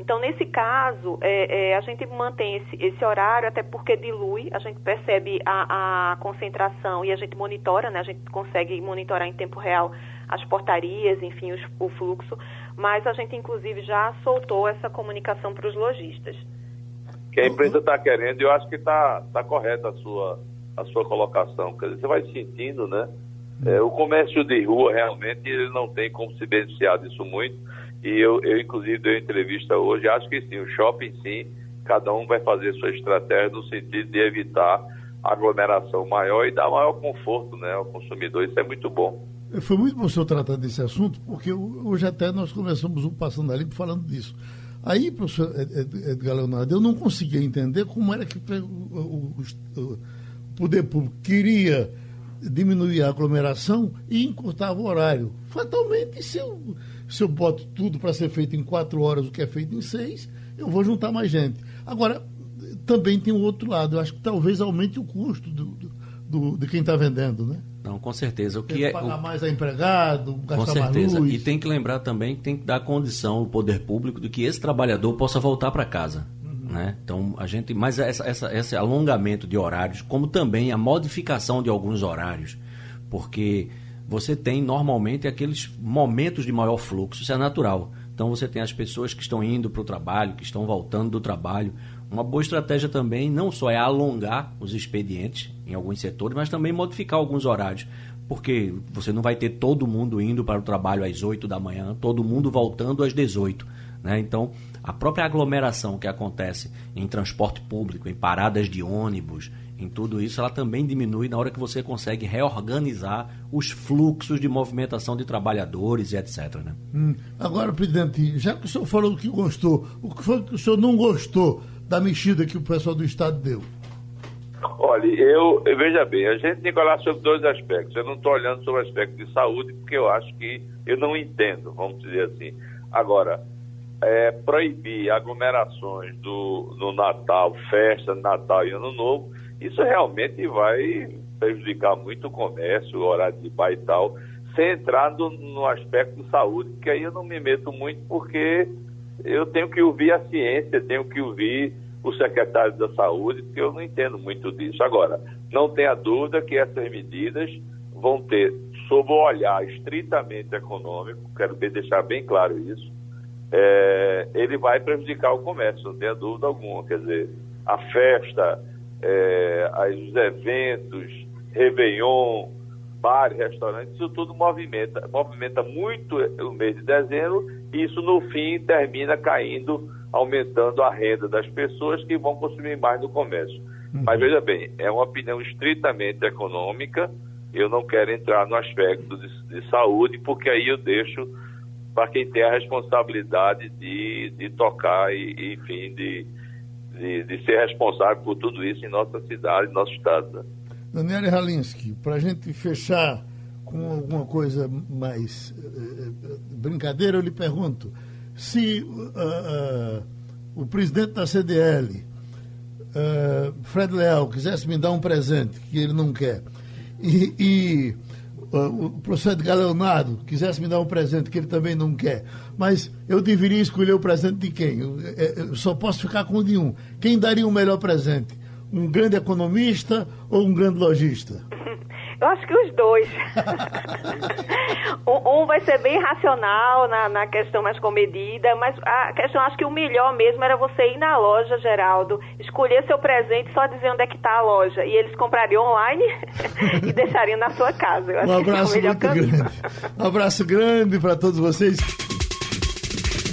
Então, nesse caso, é, é, a gente mantém esse, esse, horário, até porque dilui, a gente percebe a, a, concentração e a gente monitora, né? A gente consegue monitorar em tempo real as portarias, enfim, os, o fluxo, mas a gente, inclusive, já soltou essa comunicação para os lojistas. Que a empresa está querendo, eu acho que está tá correta a sua, a sua colocação. Quer dizer, você vai sentindo, né? É, o comércio de rua, realmente, ele não tem como se beneficiar disso muito e eu, eu inclusive, dei entrevista hoje. Acho que sim, o shopping, sim, cada um vai fazer sua estratégia no sentido de evitar aglomeração maior e dar maior conforto né, ao consumidor. Isso é muito bom. Foi muito bom o senhor tratar desse assunto, porque hoje até nós começamos um Passando ali falando disso. Aí, professor Edgar Leonardo, eu não conseguia entender como era que o, poder público queria diminuir a aglomeração e encurtava o horário. Fatalmente, eu se eu boto tudo para ser feito em quatro horas, o que é feito em seis, eu vou juntar mais gente. Agora, também tem o outro lado. Eu acho que talvez aumente o custo do, do, do de quem está vendendo, né? Não, com certeza. O tem que é pagar o... mais a empregado, gastar com certeza. mais luz. E tem que lembrar também que tem que dar condição ao poder público de que esse trabalhador possa voltar para casa. Uhum. Né? Então, a gente. Mas essa, essa, esse alongamento de horários, como também a modificação de alguns horários, porque você tem normalmente aqueles momentos de maior fluxo, isso é natural. Então você tem as pessoas que estão indo para o trabalho, que estão voltando do trabalho. Uma boa estratégia também não só é alongar os expedientes em alguns setores, mas também modificar alguns horários. Porque você não vai ter todo mundo indo para o trabalho às 8 da manhã, todo mundo voltando às 18. Né? Então, a própria aglomeração que acontece em transporte público, em paradas de ônibus, em tudo isso, ela também diminui na hora que você consegue reorganizar os fluxos de movimentação de trabalhadores e etc. Né? Hum. Agora, presidente, já que o senhor falou que gostou, o que foi que o senhor não gostou da mexida que o pessoal do Estado deu? Olha, eu, veja bem, a gente tem que olhar sobre dois aspectos. Eu não estou olhando sobre o aspecto de saúde, porque eu acho que eu não entendo, vamos dizer assim. Agora, é, proibir aglomerações do, no Natal, festa, Natal e Ano Novo, isso realmente vai prejudicar muito o comércio, o horário de bar e tal, sem entrar no, aspecto de saúde, que aí eu não me meto muito porque eu tenho que ouvir a ciência, tenho que ouvir o secretário da saúde, porque eu não entendo muito disso. Agora, não tenha dúvida que essas medidas vão ter, sob o olhar estritamente econômico, quero deixar bem claro isso, é, ele vai prejudicar o comércio, não tenha dúvida alguma. Quer dizer, a festa, é, os eventos, Réveillon, bares, restaurantes, isso tudo movimenta, movimenta muito o mês de dezembro e isso no fim termina caindo, aumentando a renda das pessoas que vão consumir mais no comércio. Uhum. Mas veja bem, é uma opinião estritamente econômica, eu não quero entrar no aspecto de, de saúde, porque aí eu deixo para quem tem a responsabilidade de, de tocar e, enfim, de, de, de, ser responsável por tudo isso em nossa cidade, em nosso estado. Né? Daniela Halinski, para a gente fechar com alguma coisa mais uh, brincadeira, eu lhe pergunto se uh, uh, o presidente da CDL, Fred Leal, quisesse me dar um presente que ele não quer, e, e o professor Edgar Leonardo quisesse me dar um presente que ele também não quer, mas eu deveria escolher o presente de quem? Eu, eu só posso ficar com o de um. Quem daria o melhor presente? Um grande economista ou um grande lojista? Eu acho que os dois. um, vai ser bem racional na, na questão mais comedida, mas a questão, acho que o melhor mesmo era você ir na loja, Geraldo, escolher seu presente só dizer onde é que está a loja. E eles comprariam online e deixariam na sua casa. um abraço é muito caminho. grande. Um abraço grande para todos vocês.